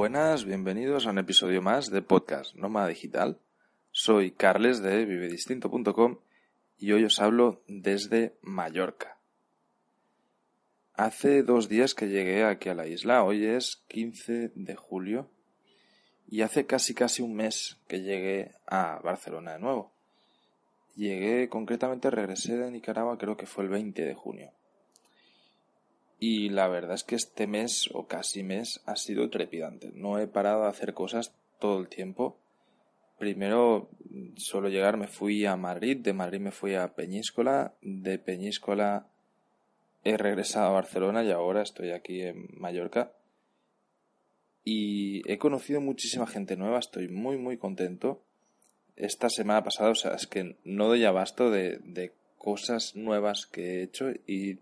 Buenas, bienvenidos a un episodio más de Podcast Nómada Digital. Soy Carles de vivedistinto.com y hoy os hablo desde Mallorca. Hace dos días que llegué aquí a la isla, hoy es 15 de julio y hace casi casi un mes que llegué a Barcelona de nuevo. Llegué concretamente, regresé de Nicaragua creo que fue el 20 de junio. Y la verdad es que este mes o casi mes ha sido trepidante. No he parado de hacer cosas todo el tiempo. Primero, solo llegar, me fui a Madrid, de Madrid me fui a Peñíscola, de Peñíscola he regresado a Barcelona y ahora estoy aquí en Mallorca. Y he conocido muchísima gente nueva, estoy muy muy contento. Esta semana pasada, o sea, es que no doy abasto de, de cosas nuevas que he hecho y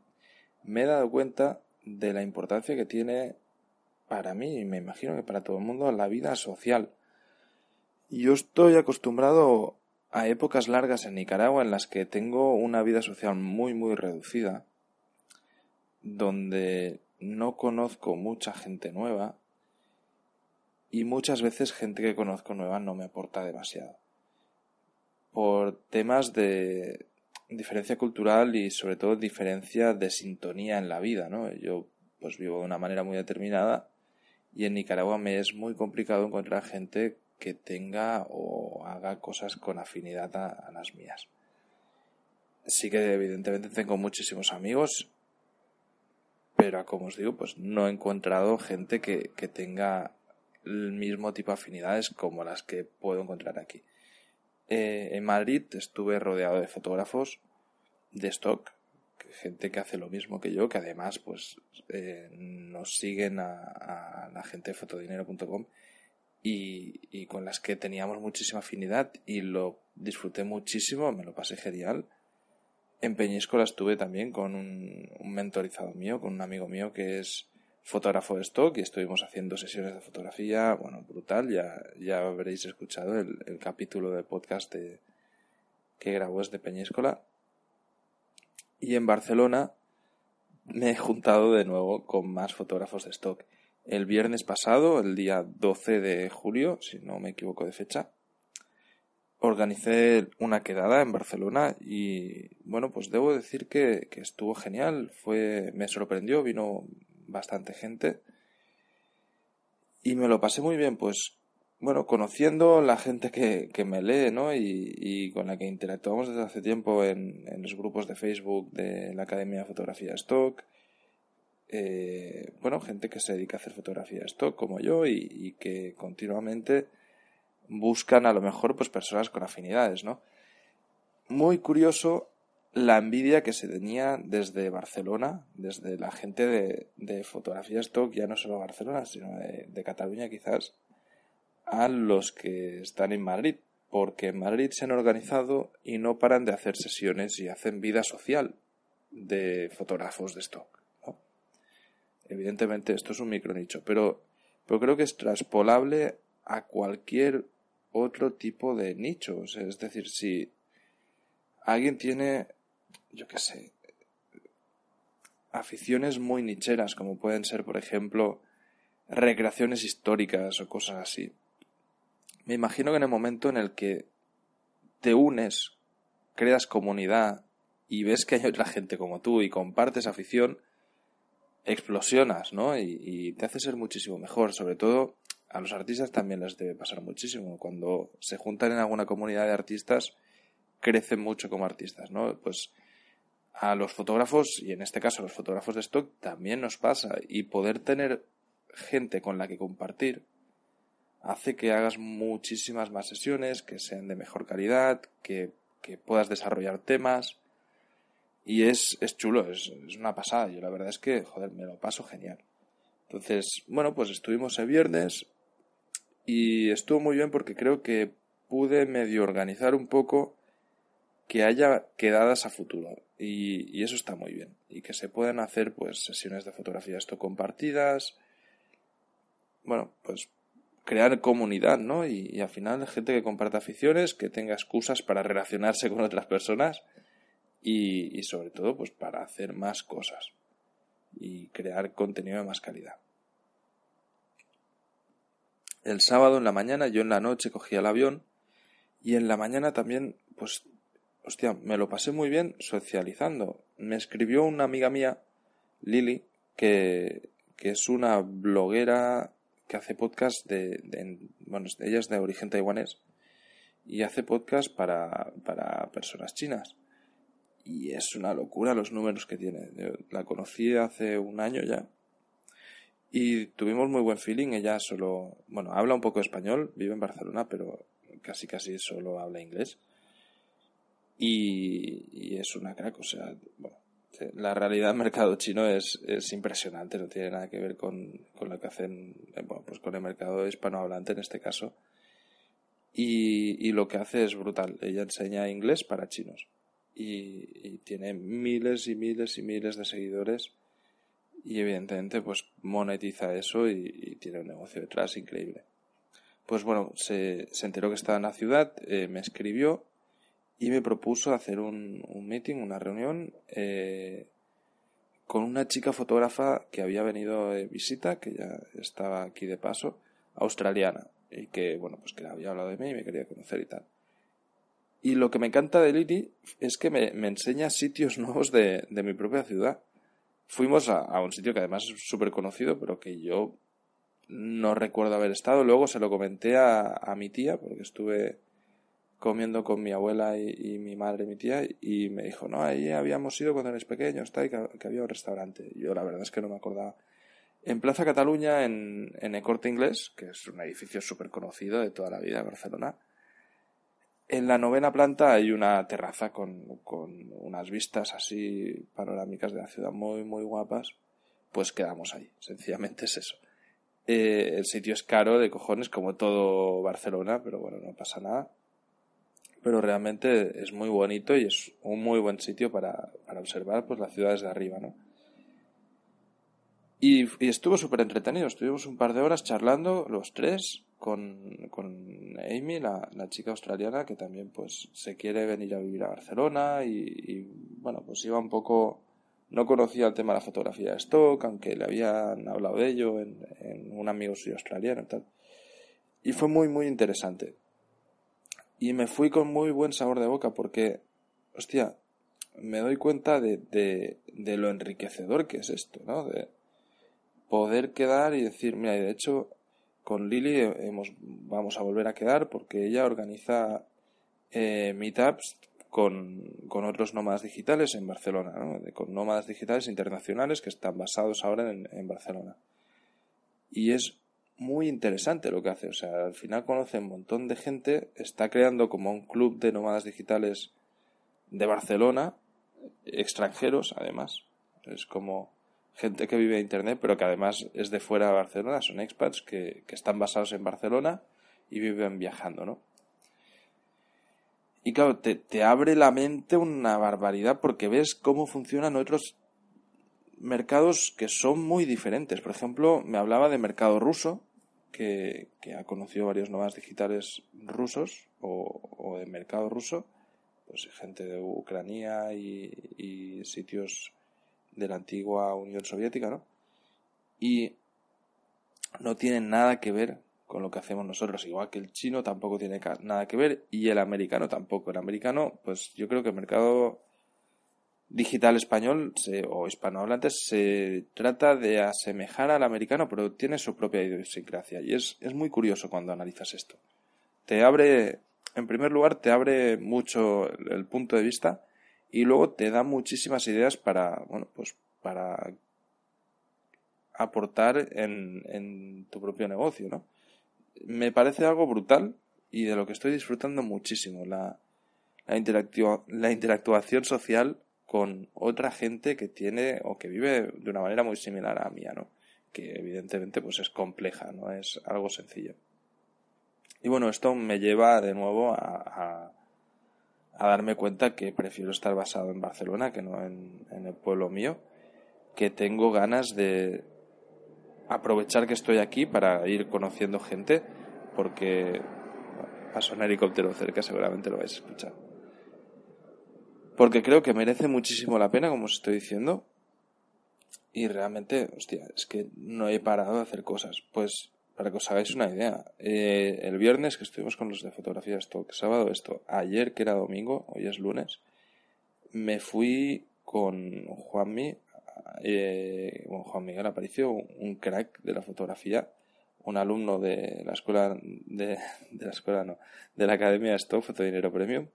me he dado cuenta de la importancia que tiene para mí y me imagino que para todo el mundo la vida social. Yo estoy acostumbrado a épocas largas en Nicaragua en las que tengo una vida social muy muy reducida, donde no conozco mucha gente nueva y muchas veces gente que conozco nueva no me aporta demasiado. Por temas de, diferencia cultural y sobre todo diferencia de sintonía en la vida, ¿no? Yo pues vivo de una manera muy determinada y en Nicaragua me es muy complicado encontrar gente que tenga o haga cosas con afinidad a, las mías. Sí que evidentemente tengo muchísimos amigos, pero como os digo, pues no he encontrado gente que, que tenga el mismo tipo de afinidades como las que puedo encontrar aquí. Eh, en Madrid estuve rodeado de fotógrafos de stock, gente que hace lo mismo que yo, que además pues eh, nos siguen a, la gente de fotodinero.com y, y con las que teníamos muchísima afinidad y lo disfruté muchísimo, me lo pasé genial. En Peñíscola estuve también con un, un mentorizado mío, con un amigo mío que es fotógrafo de stock y estuvimos haciendo sesiones de fotografía, bueno, brutal, ya, ya habréis escuchado el, capítulo de podcast que grabó de Peñíscola. Y en Barcelona me he juntado de nuevo con más fotógrafos de stock. El viernes pasado, el día 12 de julio, si no me equivoco de fecha, organicé una quedada en Barcelona y bueno, pues debo decir que, que estuvo genial, fue, me sorprendió, vino bastante gente. Y me lo pasé muy bien, pues, bueno, conociendo la gente que, que me lee, ¿no? Y, con la que interactuamos desde hace tiempo en, en, los grupos de Facebook de la Academia de Fotografía Stock. Eh, bueno, gente que se dedica a hacer fotografía stock como yo y, y, que continuamente buscan a lo mejor pues personas con afinidades, ¿no? Muy curioso la envidia que se tenía desde Barcelona, desde la gente de, de fotografía stock, ya no solo Barcelona, sino de, Cataluña quizás, a los que están en Madrid, porque en Madrid se han organizado y no paran de hacer sesiones y hacen vida social de fotógrafos de stock. Evidentemente esto es un micronicho, pero, pero creo que es transpolable a cualquier otro tipo de nichos. Es decir, si alguien tiene yo qué sé, aficiones muy nicheras, como pueden ser, por ejemplo, recreaciones históricas o cosas así. Me imagino que en el momento en el que te unes, creas comunidad y ves que hay otra gente como tú y compartes afición, explosionas, ¿no? Y, te hace ser muchísimo mejor. Sobre todo a los artistas también les debe pasar muchísimo. Cuando se juntan en alguna comunidad de artistas, crecen mucho como artistas, ¿no? Pues a los fotógrafos, y en este caso a los fotógrafos de stock, también nos pasa. Y poder tener gente con la que compartir hace que hagas muchísimas más sesiones, que sean de mejor calidad, que, puedas desarrollar temas. Y es, es chulo, es, es, una pasada. Yo la verdad es que, joder, me lo paso genial. Entonces, bueno, pues estuvimos el viernes y estuvo muy bien porque creo que pude medio organizar un poco que haya quedadas a futuro y, eso está muy bien. Y que se puedan hacer pues sesiones de fotografía esto compartidas. Bueno pues crear comunidad no y, al final gente que comparta aficiones que tenga excusas para relacionarse con otras personas y, y sobre todo pues para hacer más cosas y crear contenido de más calidad. El sábado en la mañana, yo en la noche cogía el avión y en la mañana también, pues, hostia, me lo pasé muy bien socializando. Me escribió una amiga mía, Lili, que, que es una bloguera que hace podcast de, de, bueno, ella es de origen taiwanés y hace podcast para, para personas chinas. Y es una locura los números que tiene. Yo la conocí hace un año ya y tuvimos muy buen feeling. Ella solo, bueno, habla un poco español, vive en Barcelona, pero casi casi solo habla inglés. Y, es una crack, o sea, la realidad del mercado chino es, es impresionante, no tiene nada que ver con, con, lo que hacen, eh, bueno, pues con el mercado hispanohablante en este caso. Y, y lo que hace es brutal. Ella enseña inglés para chinos. Y, tiene miles y miles y miles de seguidores. Y evidentemente, pues monetiza eso y, tiene un negocio detrás increíble. Pues bueno, se, se enteró que estaba en la ciudad, eh, me escribió y me propuso hacer un, un meeting, una reunión eh, con una chica fotógrafa que había venido de visita, que ya estaba aquí de paso, australiana, y que, bueno, pues que había hablado de mí y me quería conocer y tal. Y lo que me encanta de Lili es que me, me enseña sitios nuevos de, de, mi propia ciudad. Fuimos a, a un sitio que además es súper conocido, pero que yo no recuerdo haber estado. Luego se lo comenté a, a mi tía, porque estuve comiendo con mi abuela y, mi madre y mi tía y me dijo, no, ahí habíamos ido cuando eres pequeño, está y que, había un restaurante. yo la verdad es que no me acordaba. En Plaza Cataluña, en, en el Corte Inglés, que es un edificio súper conocido de toda la vida de Barcelona, en la novena planta hay una terraza con, con unas vistas así panorámicas de la ciudad muy, muy guapas. Pues quedamos ahí, sencillamente es eso. Eh, el sitio es caro de cojones, como todo Barcelona, pero bueno, no pasa nada pero realmente es muy bonito y es un muy buen sitio para, para observar pues las ciudades de arriba, ¿no? Y, estuvo súper entretenido, estuvimos un par de horas charlando los tres con, con Amy, la, la, chica australiana, que también pues se quiere venir a vivir a Barcelona y, y, bueno, pues iba un poco, no conocía el tema de la fotografía de stock, aunque le habían hablado de ello en, en un amigo suyo australiano y tal. Y fue muy, muy interesante y me fui con muy buen sabor de boca porque, hostia, me doy cuenta de, de, lo enriquecedor que es esto, ¿no? De poder quedar y decir, mira, y de hecho con Lili hemos, vamos a volver a quedar porque ella organiza eh, meetups con, con, otros nómadas digitales en Barcelona, ¿no? con nómadas digitales internacionales que están basados ahora en, en Barcelona. Y es muy interesante lo que hace. O sea, al final conoce un montón de gente, está creando como un club de nómadas digitales de Barcelona, extranjeros además. Es como gente que vive en Internet, pero que además es de fuera de Barcelona, son expats que, que están basados en Barcelona y viven viajando, ¿no? Y claro, te, te abre la mente una barbaridad porque ves cómo funcionan otros mercados que son muy diferentes. Por ejemplo, me hablaba de mercado ruso, que, ha conocido varios nómadas digitales rusos o, de mercado ruso, pues gente de Ucrania y, sitios de la antigua Unión Soviética, ¿no? Y no tienen nada que ver con lo que hacemos nosotros, igual que el chino tampoco tiene nada que ver y el americano tampoco. El americano, pues yo creo que el mercado digital español o hispanohablante se trata de asemejar al americano, pero tiene su propia idiosincrasia. Y es, es muy curioso cuando analizas esto. Te abre, en primer lugar, te abre mucho el punto de vista y luego te da muchísimas ideas para, bueno, pues para aportar en, en tu propio negocio, ¿no? Me parece algo brutal y de lo que estoy disfrutando muchísimo. La, la, la interactuación social con otra gente que tiene o que vive de una manera muy similar a la mía, ¿no? Que evidentemente pues es compleja, no es algo sencillo. Y bueno, esto me lleva de nuevo a, a, darme cuenta que prefiero estar basado en Barcelona que no en, en el pueblo mío, que tengo ganas de aprovechar que estoy aquí para ir conociendo gente, porque pasa un helicóptero cerca, seguramente lo vais a escuchar porque creo que merece muchísimo la pena, como os estoy diciendo. Y realmente, hostia, es que no he parado de hacer cosas. Pues para que os hagáis una idea, eh, el viernes que estuvimos con los de fotografía stock, sábado esto, ayer que era domingo, hoy es lunes, me fui con Juanmi, eh, bueno, Juan Miguel Aparicio, un crack de la fotografía, un alumno de la escuela, de, de la escuela no, de la Academia Stock Fotodinero Premium,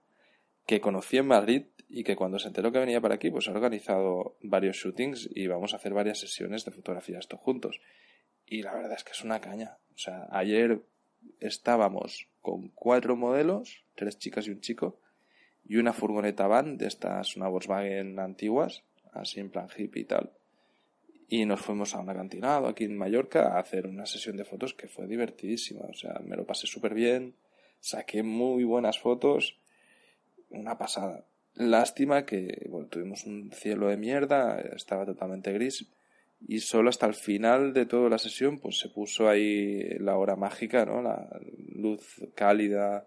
que conocí en Madrid y que cuando se enteró que venía para aquí, pues ha organizado varios shootings y vamos a hacer varias sesiones de fotografía esto juntos. Y la verdad es que es una caña. O sea, ayer estábamos con cuatro modelos, tres chicas y un chico, y una furgoneta van de estas, una Volkswagen antiguas, así en plan hippie y tal. Y nos fuimos a un acantilado aquí en Mallorca a hacer una sesión de fotos que fue divertidísima. O sea, me lo pasé súper bien, saqué muy buenas fotos, una pasada. Lástima que bueno, tuvimos un cielo de mierda, estaba totalmente gris y solo hasta el final de toda la sesión pues se puso ahí la hora mágica, ¿no? La luz cálida,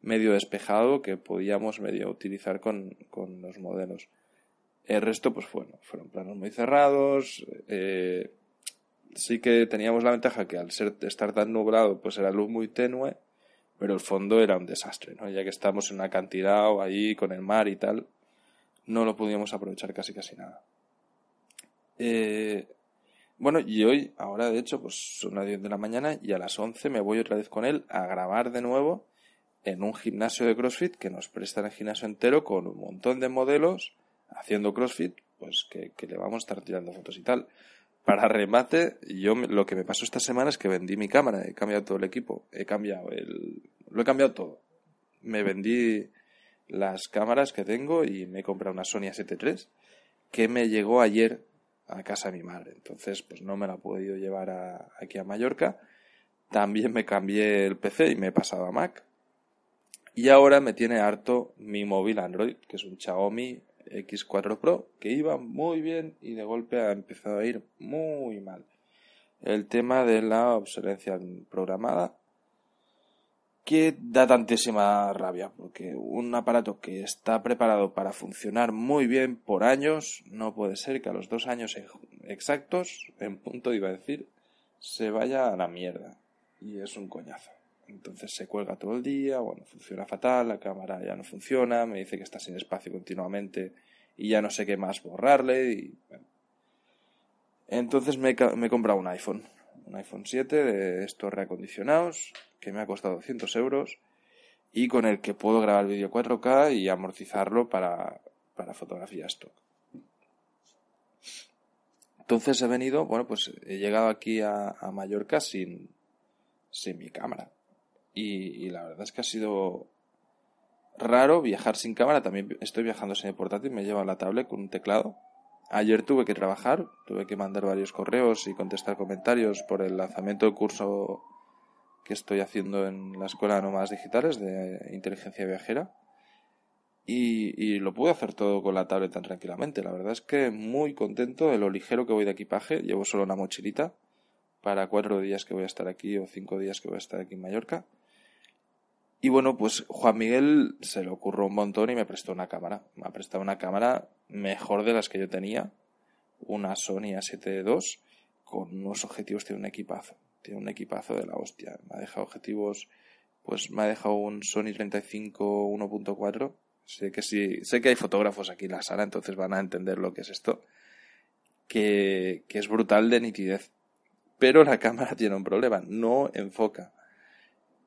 medio despejado que podíamos medio utilizar con, con los modelos. El resto, pues bueno, fueron planos muy cerrados. Eh, sí que teníamos la ventaja que al ser, estar tan nublado, pues era luz muy tenue, pero el fondo era un desastre, ¿no? Ya que estamos en una acantilado ahí con el mar y tal, no lo pudimos aprovechar casi casi nada. Eh, bueno, y hoy, ahora de hecho, pues son las 10 de la mañana y a las 11 me voy otra vez con él a grabar de nuevo en un gimnasio de CrossFit que nos prestan el gimnasio entero con un montón de modelos haciendo CrossFit, pues que, le vamos a estar tirando fotos y tal. Para remate, yo lo que me pasó esta semana es que vendí mi cámara, he cambiado todo el equipo, he cambiado el, lo he cambiado todo. Me vendí las cámaras que tengo y me he comprado una Sony A7 III que me llegó ayer a casa de mi madre. Entonces, pues no me la he podido llevar aquí a Mallorca. También me cambié el PC y me he pasado a Mac. Y ahora me tiene harto mi móvil Android, que es un Xiaomi X4 Pro, que iba muy bien y de golpe ha empezado a ir muy mal. El tema de la obsolescencia programada, que da tantísima rabia, porque un aparato que está preparado para funcionar muy bien por años, no puede ser que a los dos años exactos, en punto iba a decir, se vaya a la mierda. Y es un coñazo. Entonces se cuelga todo el día, bueno, funciona fatal, la cámara ya no funciona, me dice que está sin espacio continuamente y ya no sé qué más borrarle. Y, Entonces me, he comprado un iPhone un iPhone 7 de estos reacondicionados que me ha costado 200 euros y con el que puedo grabar vídeo 4K y amortizarlo para, para fotografía stock. Entonces he venido, bueno, pues he llegado aquí a, Mallorca sin, sin mi cámara. Y, y, la verdad es que ha sido raro viajar sin cámara. También estoy viajando sin el portátil, me llevo la tablet con un teclado Ayer tuve que trabajar, tuve que mandar varios correos y contestar comentarios por el lanzamiento del curso que estoy haciendo en la Escuela de Nómadas Digitales de Inteligencia Viajera. Y, lo pude hacer todo con la tablet tan tranquilamente. La verdad es que muy contento de lo ligero que voy de equipaje. Llevo solo una mochilita para cuatro días que voy a estar aquí o cinco días que voy a estar aquí en Mallorca. Y bueno, pues Juan Miguel se le ocurrió un montón y me prestó una cámara. Me ha prestado una cámara mejor de las que yo tenía, una Sony A7 II con unos objetivos, tiene un equipazo, tiene un equipazo de la hostia. Me ha dejado objetivos, pues me ha dejado un Sony 35 1.4. Sé que sí, sé que hay fotógrafos aquí en la sala, entonces van a entender lo que es esto. Que, que es brutal de nitidez. Pero la cámara tiene un problema, no enfoca.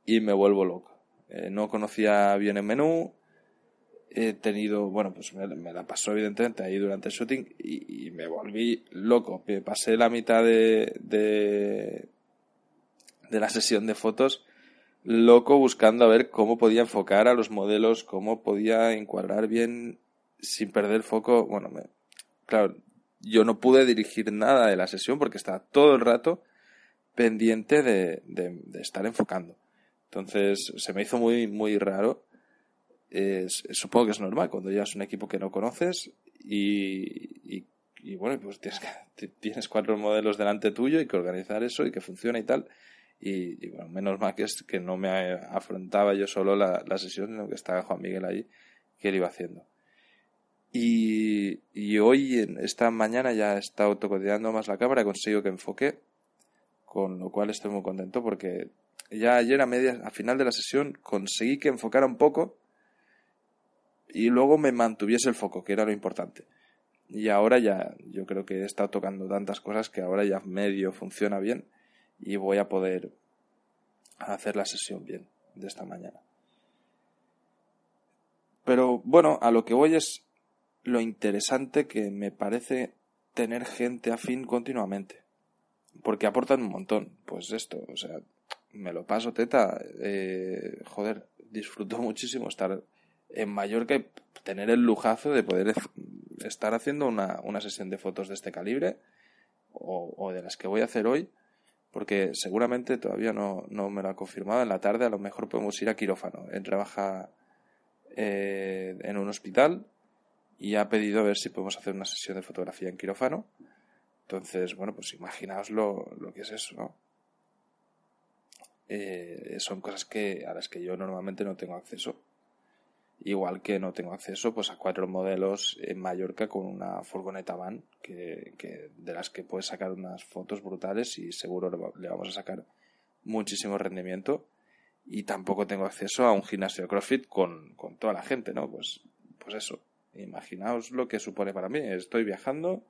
Y me vuelvo loco. Eh, no conocía bien el menú, he tenido, bueno, pues me, la pasó evidentemente ahí durante el shooting y, me volví loco. Pasé la mitad de, de, de, la sesión de fotos loco buscando a ver cómo podía enfocar a los modelos, cómo podía encuadrar bien sin perder foco. Bueno, me, claro, yo no pude dirigir nada de la sesión porque estaba todo el rato pendiente de, de estar enfocando. Entonces se me hizo muy, muy raro. supongo que es normal cuando llevas un equipo que no conoces y, y, bueno, pues tienes, tienes cuatro modelos delante tuyo y que organizar eso y que funcione y tal. Y, bueno, menos mal que, es, que no me afrontaba yo solo la, la sesión, sino que estaba Juan Miguel ahí, que lo iba haciendo. Y, y hoy, en esta mañana, ya estado tocoteando más la cámara, he conseguido que enfoque con lo cual estoy muy contento porque ya ayer a media, a final de la sesión conseguí que enfocara un poco y luego me mantuviese el foco, que era lo importante. Y ahora ya, yo creo que he estado tocando tantas cosas que ahora ya medio funciona bien y voy a poder hacer la sesión bien de esta mañana. Pero bueno, a lo que voy es lo interesante que me parece tener gente afín continuamente. Porque aportan un montón. Pues esto, o sea, me lo paso teta. Eh, joder, disfruto muchísimo estar en Mallorca y tener el lujazo de poder estar haciendo una, una sesión de fotos de este calibre o, de las que voy a hacer hoy, porque seguramente todavía no, no me lo ha confirmado. En la tarde a lo mejor podemos ir a quirófano. Él trabaja eh, en un hospital y ha pedido a ver si podemos hacer una sesión de fotografía en quirófano. Entonces, bueno, pues imaginaos lo, lo que es eso, ¿no? Eh, son cosas que a las que yo normalmente no tengo acceso. Igual que no tengo acceso pues a cuatro modelos en Mallorca con una furgoneta van que, que de las que puedes sacar unas fotos brutales y seguro le vamos a sacar muchísimo rendimiento y tampoco tengo acceso a un gimnasio CrossFit con, con toda la gente, ¿no? Pues, pues eso, imaginaos lo que supone para mí. Estoy viajando,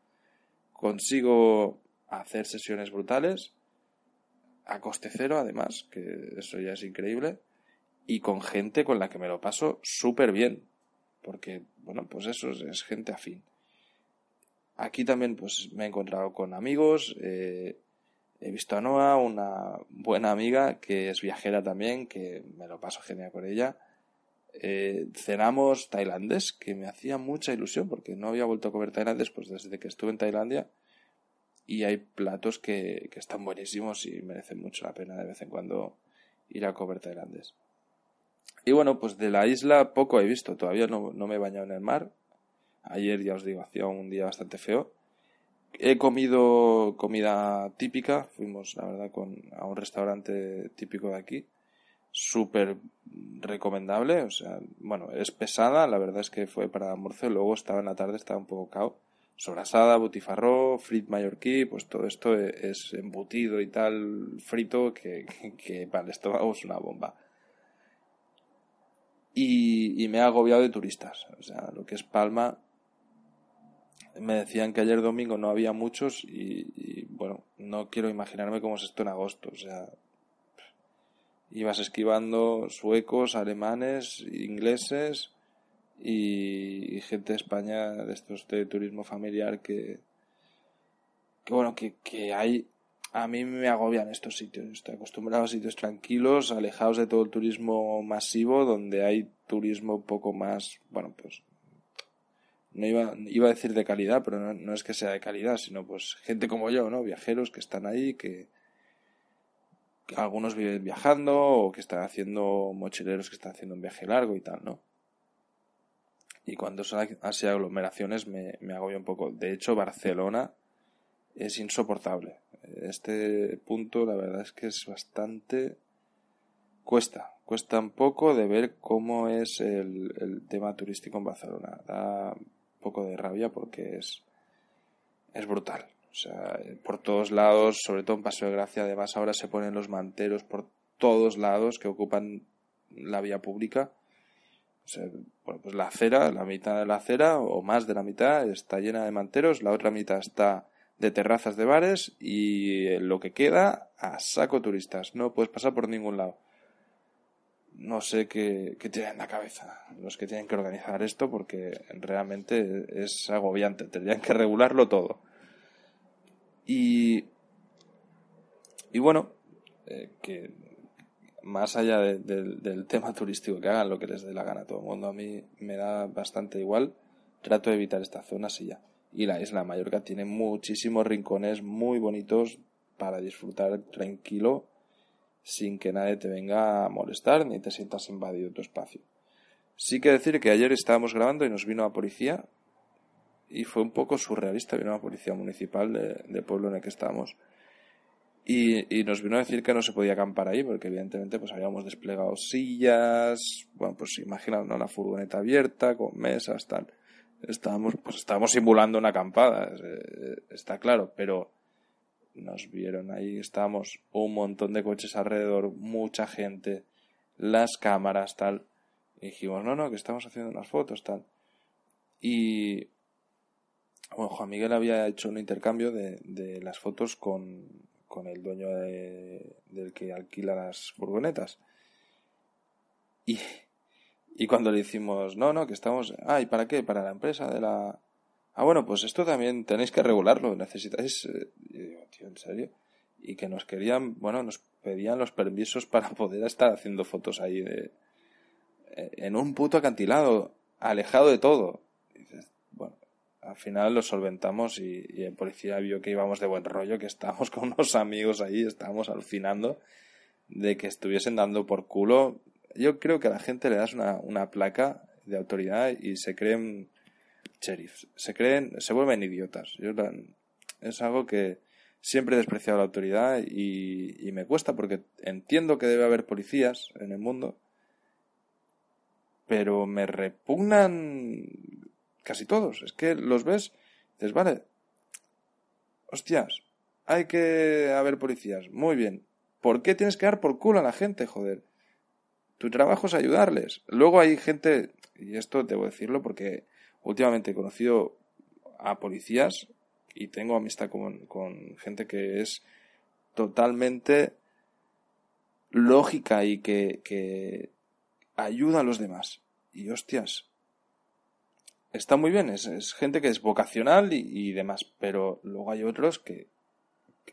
consigo hacer sesiones brutales, a coste cero además, que eso ya es increíble, y con gente con la que me lo paso súper bien, porque, bueno, pues eso es, gente afín. Aquí también pues me he encontrado con amigos, eh, He visto a Noah, una buena amiga que es viajera también, que me lo paso genial con ella. Eh, cenamos tailandés, que me hacía mucha ilusión porque no había vuelto a comer tailandés pues desde que estuve en Tailandia. Y hay platos que, que están buenísimos y merecen mucho la pena de vez en cuando ir a comer tailandés. Y bueno, pues de la isla poco he visto, todavía no, no me he bañado en el mar. Ayer, ya os digo, hacía un día bastante feo He comido comida típica, fuimos la verdad con, a un restaurante típico de aquí, súper recomendable, o sea, bueno, es pesada, la verdad es que fue para almuerzo, luego estaba en la tarde, estaba un poco cao, sobrasada, butifarró, frit mallorquí, pues todo esto e, es embutido y tal, frito, que, que, para el estómago es una bomba. Y, y me ha agobiado de turistas, o sea, lo que es Palma me decían que ayer domingo no había muchos y, bueno, no quiero imaginarme cómo es esto en agosto. O sea, ibas esquivando suecos, alemanes, ingleses y, gente de España de estos de turismo familiar que, que bueno, que, que hay a mí me agobian estos sitios. Estoy acostumbrado a sitios tranquilos, alejados de todo el turismo masivo, donde hay turismo poco más, bueno, pues no iba, iba a decir de calidad, pero no, es que sea de calidad, sino pues gente como yo, ¿no? Viajeros que están ahí, que, algunos viven viajando o que están haciendo mochileros que están haciendo un viaje largo y tal, ¿no? Y cuando son así aglomeraciones me, me agobia un poco. De hecho, Barcelona es insoportable. Este punto, la verdad es que es bastante. Cuesta, cuesta un poco de ver cómo es el, el tema turístico en Barcelona. Da poco de rabia porque es, es brutal. O sea, por todos lados, sobre todo en Paseo de Gracia, además ahora se ponen los manteros por todos lados que ocupan la vía pública. Bueno, pues la acera, la mitad de la acera o más de la mitad está llena de manteros, la otra mitad está de terrazas de bares y lo que queda a saco turistas. No puedes pasar por ningún lado no sé qué, tienen en la cabeza los que tienen que organizar esto porque realmente es agobiante, tendrían que regularlo todo. Y, y bueno, eh, que más allá del tema turístico, que hagan lo que les dé la gana a todo el mundo, a mí me da bastante igual, trato de evitar esta zona y ya. Y la isla Mallorca tiene muchísimos rincones muy bonitos para disfrutar tranquilo sin que nadie te venga a molestar ni te sientas invadido tu espacio. Sí que decir que ayer estábamos grabando y nos vino la policía y fue un poco surrealista, vino la policía municipal del pueblo en el que estábamos y, nos vino a decir que no se podía acampar ahí porque evidentemente pues habíamos desplegado sillas, bueno pues imaginaos, ¿no? la furgoneta abierta con mesas, tal. Estábamos, pues estábamos simulando una acampada, está claro, pero nos vieron ahí, estábamos un montón de coches alrededor, mucha gente, las cámaras, tal. Y dijimos, no, no, que estamos haciendo unas fotos, tal. Y bueno, Juan Miguel había hecho un intercambio de, de las fotos con, con el dueño del que alquila las furgonetas. Y, y cuando le decimos, no, no, que estamos, ah, ¿y para qué? Para la empresa de la... Ah, bueno, pues esto también tenéis que regularlo, necesitáis... Eh, y digo, tío, ¿en serio? Y que nos querían, bueno, nos pedían los permisos para poder estar haciendo fotos ahí de... Eh, en un puto acantilado, alejado de todo. Al final lo solventamos y, el policía vio que íbamos de buen rollo, que estábamos con unos amigos ahí, estábamos alucinando de que estuviesen dando por culo yo creo que a la gente le das una, una placa de autoridad y se creen sheriffs, se creen, se vuelven idiotas. Es algo que siempre he despreciado la autoridad y, y me cuesta porque entiendo que debe haber policías en el mundo, pero me repugnan casi todos. Es que los ves, dices, vale, hostias, hay que haber policías, muy bien. ¿Por qué tienes que dar por culo a la gente, joder? Tu trabajo es ayudarles. Luego hay gente, y esto debo decirlo porque últimamente he conocido a policías y tengo amistad con, con gente que es totalmente lógica y que, que ayuda a los demás. Y hostias, está muy bien, es, gente que es vocacional y, demás, pero luego hay otros que,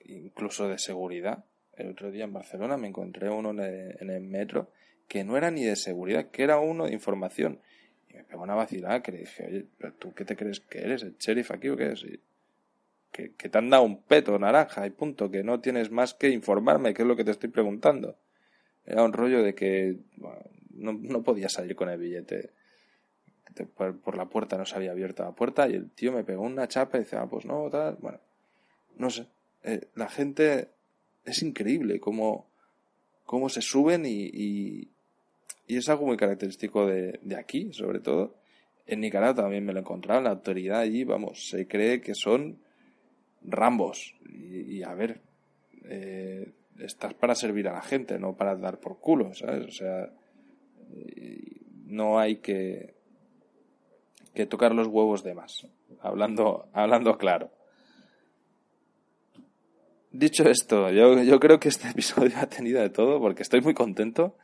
incluso de seguridad. El otro día en Barcelona me encontré uno en el metro que no era ni de seguridad, que era uno de información. Y me pegó una vacilada que le dije, oye, ¿pero tú qué te crees que eres? ¿El sheriff aquí o qué es? que, que, te han dado un peto naranja y punto, que no tienes más que informarme, que es lo que te estoy preguntando. Era un rollo de que no, no podía salir con el billete. Por, la puerta no se había abierto la puerta y el tío me pegó una chapa y dice, ah, pues no, tal. Bueno, no sé. Eh, la gente es increíble cómo, cómo se suben y, y es algo muy característico de, de aquí, sobre todo. En Nicaragua también me lo encontraba, la autoridad allí, vamos, se cree que son rambos. Y, a ver, eh, estás para servir a la gente, no para dar por culo, ¿sabes? O sea, no hay que, que tocar los huevos de más, hablando, hablando claro. Dicho esto, yo, yo creo que este episodio ha tenido de todo porque estoy muy contento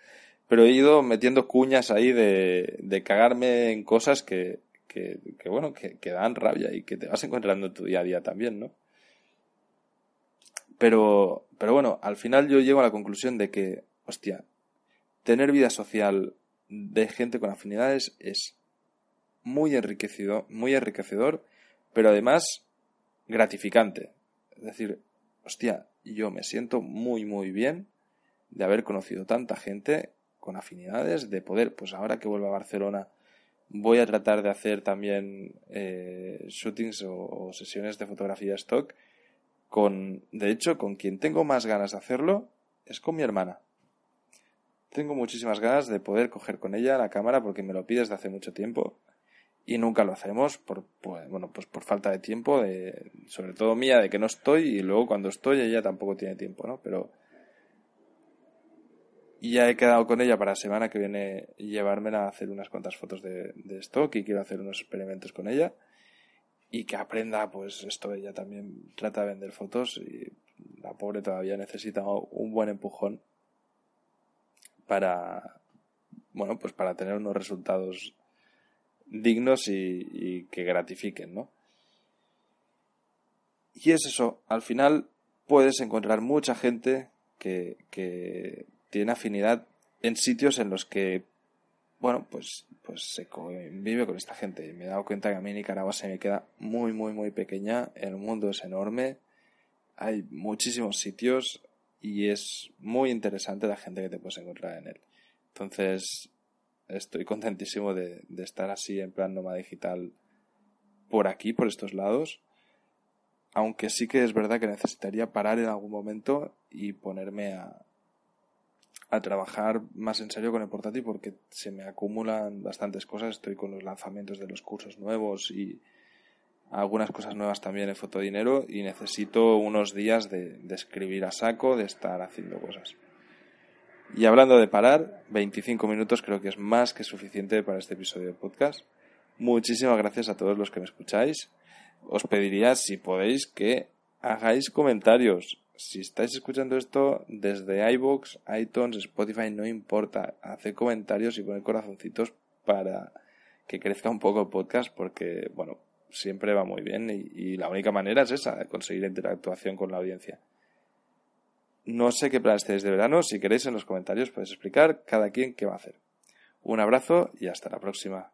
pero he ido metiendo cuñas ahí de, de cagarme en cosas que, que, bueno, que, que, dan rabia y que te vas encontrando en tu día a día también, ¿no? Pero, pero bueno, al final yo llego a la conclusión de que, hostia, tener vida social de gente con afinidades es muy enriquecido, muy enriquecedor, pero además gratificante. Es decir, hostia, yo me siento muy, muy bien de haber conocido tanta gente con afinidades, de poder, pues ahora que vuelvo a Barcelona, voy a tratar de hacer también eh, shootings o, sesiones de fotografía stock con, de hecho, con quien tengo más ganas de hacerlo es con mi hermana. Tengo muchísimas ganas de poder coger con ella la cámara porque me lo pide desde hace mucho tiempo y nunca lo hacemos por, pues, bueno, pues por falta de tiempo, de, sobre todo mía, de que no estoy y luego cuando estoy ella tampoco tiene tiempo, ¿no? Pero y ya he quedado con ella para la semana que viene llevármela a hacer unas cuantas fotos de, stock y quiero hacer unos experimentos con ella. Y que aprenda, pues esto ella también trata de vender fotos y la pobre todavía necesita un buen empujón para, bueno, pues para tener unos resultados dignos y, que gratifiquen, ¿no? Y es eso, al final puedes encontrar mucha gente que, que tiene afinidad en sitios en los que, bueno, pues, pues se convive con esta gente. Me he dado cuenta que a mí Nicaragua se me queda muy, muy, muy pequeña. El mundo es enorme. Hay muchísimos sitios y es muy interesante la gente que te puedes encontrar en él. Entonces, estoy contentísimo de, de estar así en plan nómada digital por aquí, por estos lados. Aunque sí que es verdad que necesitaría parar en algún momento y ponerme a, a trabajar más en serio con el portátil porque se me acumulan bastantes cosas. Estoy con los lanzamientos de los cursos nuevos y, algunas cosas nuevas también en Fotodinero y necesito unos días de, de escribir a saco, de estar haciendo cosas. Y hablando de parar, 25 minutos creo que es más que suficiente para este episodio de podcast. Muchísimas gracias a todos los que me escucháis. Os pediría, si podéis, que hagáis comentarios. Si estáis escuchando esto desde iBox, iTunes, Spotify, no importa. Haced comentarios y poned corazoncitos para que crezca un poco el podcast porque, bueno, siempre va muy bien y, la única manera es esa, conseguir interactuación con la audiencia. No sé qué planes tenéis de verano, si queréis en los comentarios podéis explicar cada quien qué va a hacer. Un abrazo y hasta la próxima.